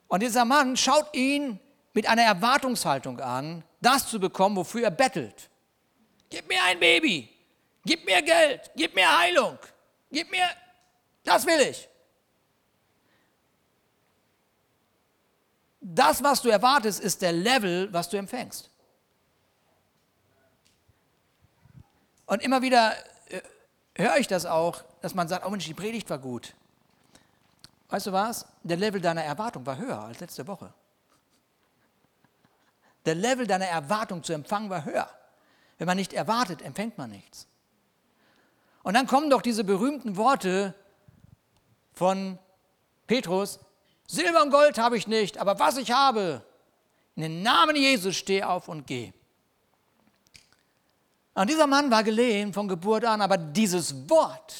Und dieser Mann schaut ihn mit einer Erwartungshaltung an, das zu bekommen, wofür er bettelt. Gib mir ein Baby. Gib mir Geld, gib mir Heilung, gib mir, das will ich. Das, was du erwartest, ist der Level, was du empfängst. Und immer wieder äh, höre ich das auch, dass man sagt, oh Mensch, die Predigt war gut. Weißt du was? Der Level deiner Erwartung war höher als letzte Woche. Der Level deiner Erwartung zu empfangen war höher. Wenn man nicht erwartet, empfängt man nichts. Und dann kommen doch diese berühmten Worte von Petrus, Silber und Gold habe ich nicht, aber was ich habe, in den Namen Jesus steh auf und geh. Und dieser Mann war gelähmt von Geburt an, aber dieses Wort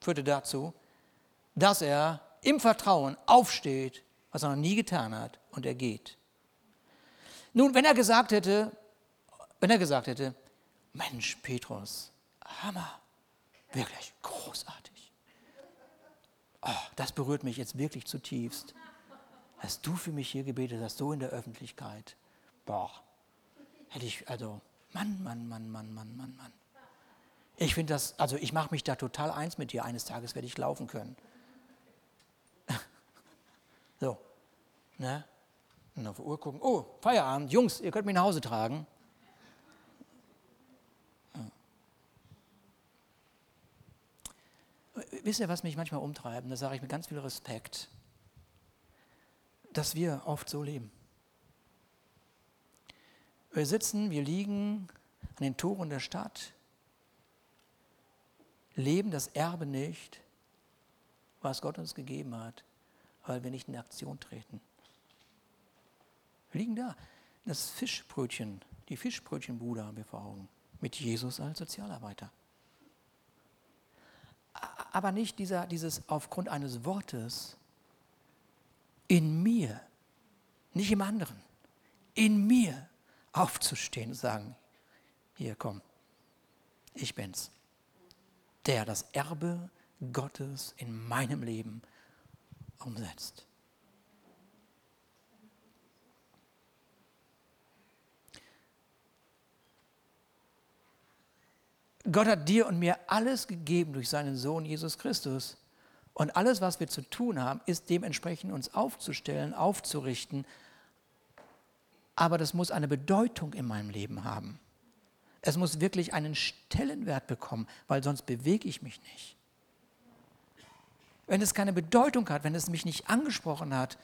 führte dazu, dass er im Vertrauen aufsteht, was er noch nie getan hat, und er geht. Nun, wenn er gesagt hätte, wenn er gesagt hätte, Mensch, Petrus, Hammer, Wirklich großartig. Oh, das berührt mich jetzt wirklich zutiefst. Hast du für mich hier gebetet hast, so in der Öffentlichkeit. Boah, hätte ich, also, Mann, Mann, Mann, Mann, Mann, Mann, Mann. Ich finde das, also ich mache mich da total eins mit dir. Eines Tages werde ich laufen können. so, ne? Und auf die Uhr gucken. Oh, Feierabend. Jungs, ihr könnt mich nach Hause tragen. wisst ihr, was mich manchmal umtreibt? Da sage ich mit ganz viel Respekt, dass wir oft so leben. Wir sitzen, wir liegen an den Toren der Stadt, leben das Erbe nicht, was Gott uns gegeben hat, weil wir nicht in Aktion treten. Wir liegen da. Das Fischbrötchen, die Fischbrötchenbude haben wir vor Augen, mit Jesus als Sozialarbeiter aber nicht dieser, dieses aufgrund eines Wortes in mir, nicht im anderen, in mir aufzustehen und sagen, hier komm, ich bin's, der das Erbe Gottes in meinem Leben umsetzt. Gott hat dir und mir alles gegeben durch seinen Sohn Jesus Christus. Und alles, was wir zu tun haben, ist dementsprechend uns aufzustellen, aufzurichten. Aber das muss eine Bedeutung in meinem Leben haben. Es muss wirklich einen Stellenwert bekommen, weil sonst bewege ich mich nicht. Wenn es keine Bedeutung hat, wenn es mich nicht angesprochen hat,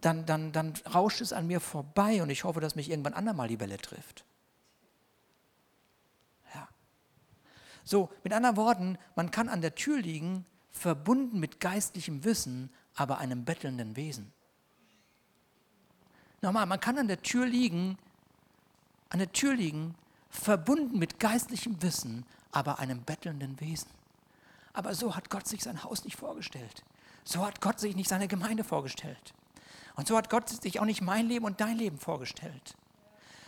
dann, dann, dann rauscht es an mir vorbei und ich hoffe, dass mich irgendwann andermal die Welle trifft. So, mit anderen Worten, man kann an der Tür liegen, verbunden mit geistlichem Wissen, aber einem bettelnden Wesen. Nochmal, man kann an der Tür liegen, an der Tür liegen, verbunden mit geistlichem Wissen, aber einem bettelnden Wesen. Aber so hat Gott sich sein Haus nicht vorgestellt. So hat Gott sich nicht seine Gemeinde vorgestellt. Und so hat Gott sich auch nicht mein Leben und dein Leben vorgestellt.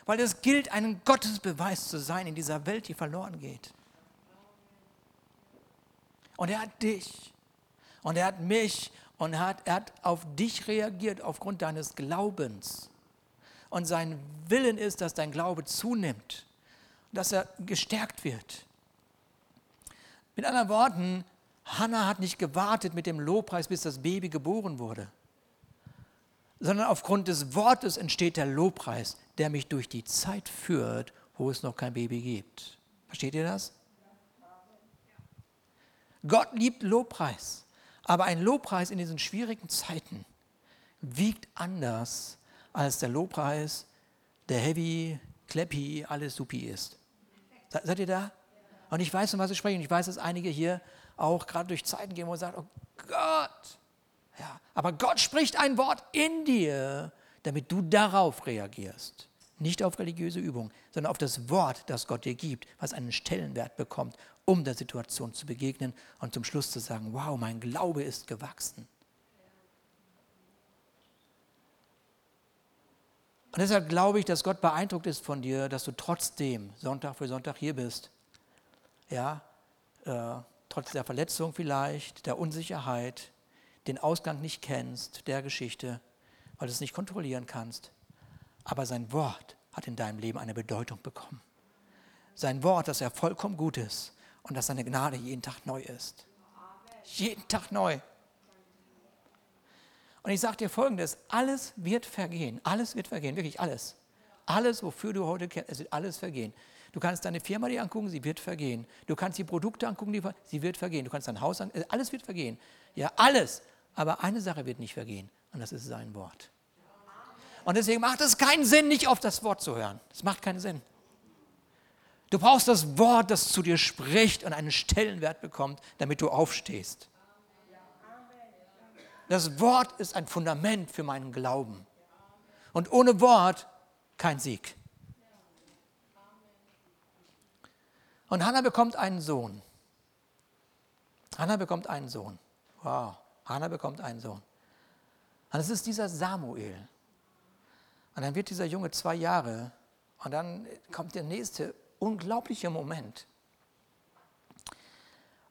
Weil es gilt, ein Gottesbeweis zu sein in dieser Welt, die verloren geht. Und er hat dich und er hat mich und er hat, er hat auf dich reagiert aufgrund deines Glaubens. Und sein Willen ist, dass dein Glaube zunimmt, dass er gestärkt wird. Mit anderen Worten, Hannah hat nicht gewartet mit dem Lobpreis, bis das Baby geboren wurde, sondern aufgrund des Wortes entsteht der Lobpreis, der mich durch die Zeit führt, wo es noch kein Baby gibt. Versteht ihr das? Gott liebt Lobpreis, aber ein Lobpreis in diesen schwierigen Zeiten wiegt anders als der Lobpreis, der heavy, clappy, alles supi ist. Seid ihr da? Und ich weiß, um was ich spreche. Und ich weiß, dass einige hier auch gerade durch Zeiten gehen, wo man sagt, oh Gott. Ja, aber Gott spricht ein Wort in dir, damit du darauf reagierst. Nicht auf religiöse Übung, sondern auf das Wort, das Gott dir gibt, was einen Stellenwert bekommt, um der Situation zu begegnen und zum Schluss zu sagen, wow, mein Glaube ist gewachsen. Und deshalb glaube ich, dass Gott beeindruckt ist von dir, dass du trotzdem Sonntag für Sonntag hier bist. Ja, äh, trotz der Verletzung vielleicht, der Unsicherheit, den Ausgang nicht kennst, der Geschichte, weil du es nicht kontrollieren kannst. Aber sein Wort hat in deinem Leben eine Bedeutung bekommen. Sein Wort, dass er vollkommen gut ist und dass seine Gnade jeden Tag neu ist. Jeden Tag neu. Und ich sage dir folgendes: Alles wird vergehen. Alles wird vergehen, wirklich alles. Alles, wofür du heute kennst, es wird alles vergehen. Du kannst deine Firma dir angucken, sie wird vergehen. Du kannst die Produkte angucken, die, sie wird vergehen. Du kannst dein Haus angucken, alles wird vergehen. Ja, alles. Aber eine Sache wird nicht vergehen und das ist sein Wort. Und deswegen macht es keinen Sinn, nicht auf das Wort zu hören. Das macht keinen Sinn. Du brauchst das Wort, das zu dir spricht und einen Stellenwert bekommt, damit du aufstehst. Das Wort ist ein Fundament für meinen Glauben. Und ohne Wort kein Sieg. Und Hannah bekommt einen Sohn. Hannah bekommt einen Sohn. Wow, Hannah bekommt einen Sohn. Und es ist dieser Samuel. Und dann wird dieser Junge zwei Jahre und dann kommt der nächste unglaubliche Moment.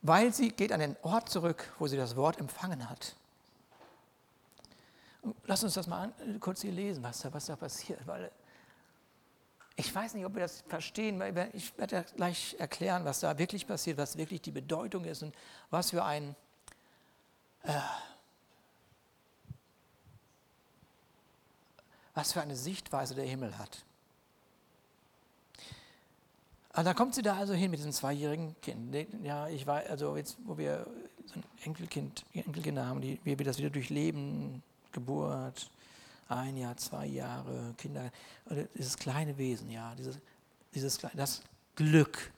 Weil sie geht an den Ort zurück, wo sie das Wort empfangen hat. Lass uns das mal kurz hier lesen, was da, was da passiert. Weil ich weiß nicht, ob wir das verstehen, weil ich werde gleich erklären, was da wirklich passiert, was wirklich die Bedeutung ist und was für ein äh, was für eine Sichtweise der Himmel hat. Ah, dann kommt sie da also hin mit diesem zweijährigen Kind. Ja, ich war, also jetzt, wo wir so ein Enkelkind, Enkelkinder haben, die, wie wir das wieder durchleben, Geburt, ein Jahr, zwei Jahre, Kinder, dieses kleine Wesen, ja, dieses, dieses, das Glück,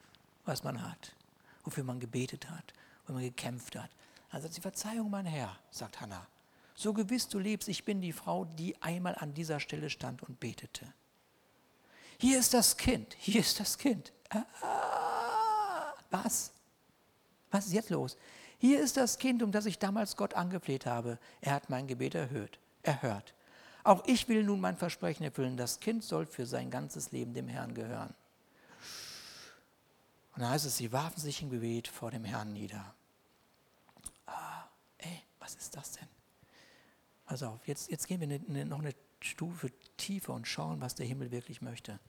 was man hat, wofür man gebetet hat, wofür man gekämpft hat. Also die Verzeihung, mein Herr, sagt Hannah. So gewiss du lebst, ich bin die Frau, die einmal an dieser Stelle stand und betete. Hier ist das Kind, hier ist das Kind. Ah, was? Was ist jetzt los? Hier ist das Kind, um das ich damals Gott angefleht habe. Er hat mein Gebet erhört, erhört. Auch ich will nun mein Versprechen erfüllen. Das Kind soll für sein ganzes Leben dem Herrn gehören. Und dann heißt es, sie warfen sich im Gebet vor dem Herrn nieder. Ah, ey, was ist das denn? Pass auf, jetzt, jetzt gehen wir noch eine Stufe tiefer und schauen, was der Himmel wirklich möchte.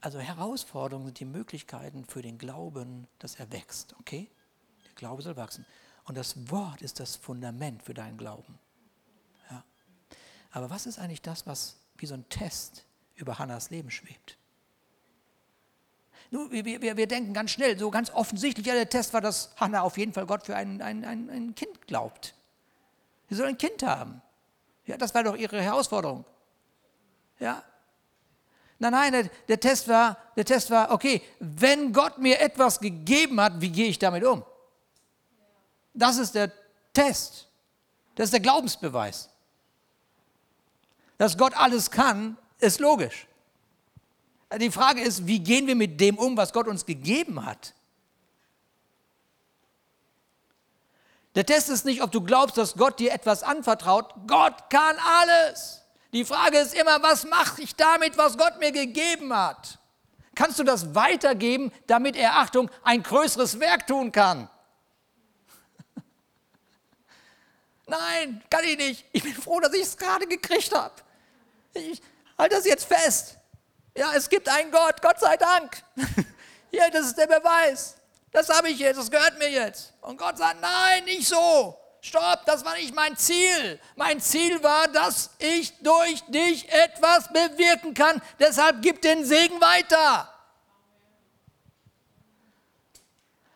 Also Herausforderungen sind die Möglichkeiten für den Glauben, dass er wächst, okay? Glaube soll wachsen. Und das Wort ist das Fundament für deinen Glauben. Ja. Aber was ist eigentlich das, was wie so ein Test über Hannas Leben schwebt? Nun, wir, wir, wir denken ganz schnell, so ganz offensichtlich, ja, der Test war, dass Hannah auf jeden Fall Gott für ein, ein, ein, ein Kind glaubt. Sie soll ein Kind haben. Ja, das war doch ihre Herausforderung. Ja. Nein, nein, der, Test war, der Test war, okay, wenn Gott mir etwas gegeben hat, wie gehe ich damit um? Das ist der Test. Das ist der Glaubensbeweis. Dass Gott alles kann, ist logisch. Die Frage ist, wie gehen wir mit dem um, was Gott uns gegeben hat? Der Test ist nicht, ob du glaubst, dass Gott dir etwas anvertraut. Gott kann alles. Die Frage ist immer, was mache ich damit, was Gott mir gegeben hat? Kannst du das weitergeben, damit er, Achtung, ein größeres Werk tun kann? Nein, kann ich nicht. Ich bin froh, dass ich es gerade gekriegt habe. Ich halte das jetzt fest. Ja, es gibt einen Gott, Gott sei Dank. Hier, das ist der Beweis. Das habe ich jetzt, das gehört mir jetzt. Und Gott sagt, nein, nicht so. Stopp, das war nicht mein Ziel. Mein Ziel war, dass ich durch dich etwas bewirken kann. Deshalb gib den Segen weiter.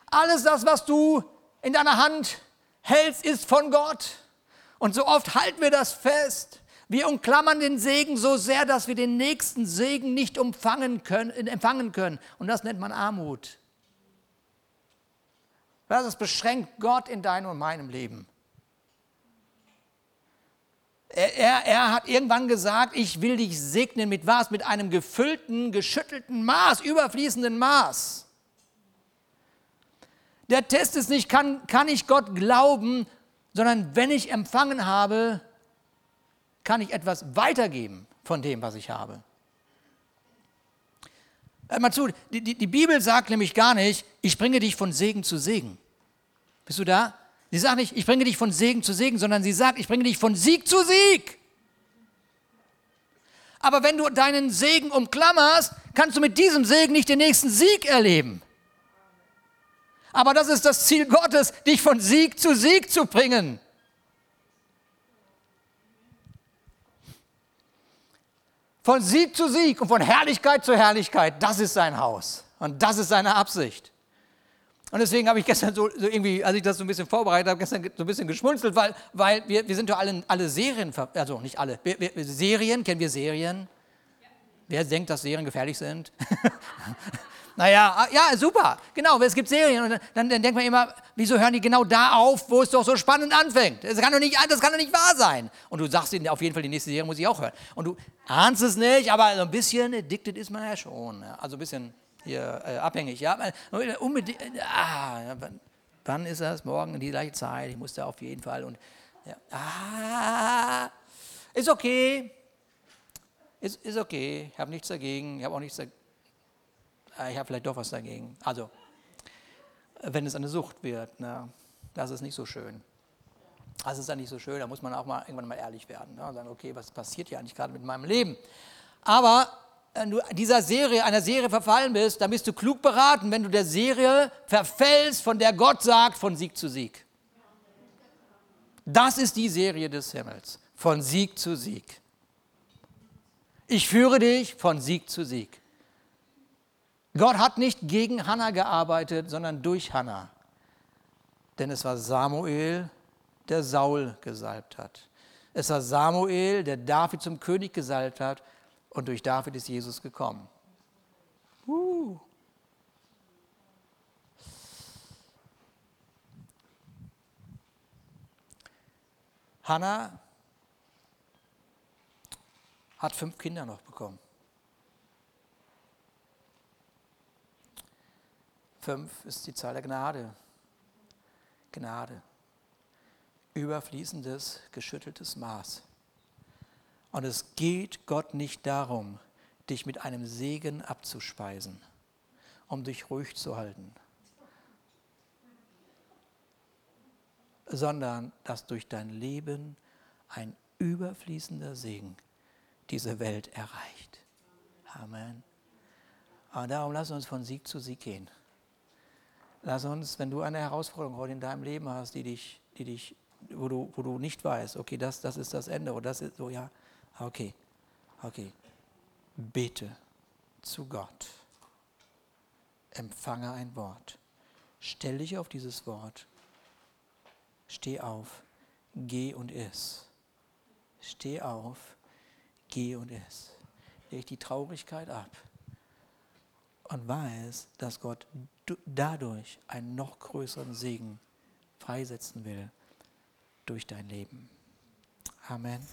Alles das, was du in deiner Hand hältst, ist von Gott. Und so oft halten wir das fest. Wir umklammern den Segen so sehr, dass wir den nächsten Segen nicht empfangen können. Empfangen können. Und das nennt man Armut. Das beschränkt Gott in deinem und meinem Leben. Er, er, hat irgendwann gesagt, ich will dich segnen mit was? Mit einem gefüllten, geschüttelten Maß, überfließenden Maß. Der Test ist nicht, kann, kann ich Gott glauben, sondern wenn ich empfangen habe, kann ich etwas weitergeben von dem, was ich habe. Hör mal zu, die, die, die Bibel sagt nämlich gar nicht, ich bringe dich von Segen zu Segen. Bist du da? Sie sagt nicht, ich bringe dich von Segen zu Segen, sondern sie sagt, ich bringe dich von Sieg zu Sieg. Aber wenn du deinen Segen umklammerst, kannst du mit diesem Segen nicht den nächsten Sieg erleben. Aber das ist das Ziel Gottes, dich von Sieg zu Sieg zu bringen. Von Sieg zu Sieg und von Herrlichkeit zu Herrlichkeit, das ist sein Haus. Und das ist seine Absicht. Und deswegen habe ich gestern so, so, irgendwie, als ich das so ein bisschen vorbereitet habe, gestern so ein bisschen geschmunzelt, weil, weil wir, wir sind ja alle, alle Serien, also nicht alle, wir, wir, Serien, kennen wir Serien? Ja. Wer denkt, dass Serien gefährlich sind? naja, ah, ja, super, genau, es gibt Serien und dann, dann denkt man immer, wieso hören die genau da auf, wo es doch so spannend anfängt? Das kann doch nicht, das kann doch nicht wahr sein. Und du sagst ihnen, auf jeden Fall, die nächste Serie muss ich auch hören. Und du ahnst es nicht, aber so ein bisschen addicted ist man ja schon. Also ein bisschen hier äh, abhängig. Ja, unbedingt. Ah, wann, ist das? Morgen die gleiche Zeit. Ich muss da auf jeden Fall. Und ja, ah, ist okay. Ist, ist okay. Ich habe nichts dagegen. Ich habe auch nichts dagegen. Ah, ich habe vielleicht doch was dagegen. Also, wenn es eine Sucht wird, na, das ist nicht so schön. Das ist dann nicht so schön, da muss man auch mal irgendwann mal ehrlich werden ne? und sagen, okay, was passiert hier eigentlich gerade mit meinem Leben? Aber dieser Serie, einer Serie verfallen bist, dann bist du klug beraten, wenn du der Serie verfällst, von der Gott sagt, von Sieg zu Sieg. Das ist die Serie des Himmels, von Sieg zu Sieg. Ich führe dich von Sieg zu Sieg. Gott hat nicht gegen Hannah gearbeitet, sondern durch Hannah. Denn es war Samuel, der Saul gesalbt hat. Es war Samuel, der David zum König gesalbt hat und durch David ist Jesus gekommen. Uh. Hannah hat fünf Kinder noch bekommen. Fünf ist die Zahl der Gnade. Gnade. Überfließendes, geschütteltes Maß. Und es geht Gott nicht darum, dich mit einem Segen abzuspeisen, um dich ruhig zu halten, sondern dass durch dein Leben ein überfließender Segen diese Welt erreicht. Amen. Und darum lass uns von Sieg zu Sieg gehen. Lass uns, wenn du eine Herausforderung heute in deinem Leben hast, die dich, die dich, wo du, wo du nicht weißt, okay, das, das ist das Ende oder das ist so, ja, Okay, okay. Bete zu Gott. Empfange ein Wort. Stell dich auf dieses Wort. Steh auf, geh und iss. Steh auf, geh und iss. Leg die Traurigkeit ab und weiß, dass Gott dadurch einen noch größeren Segen freisetzen will durch dein Leben. Amen.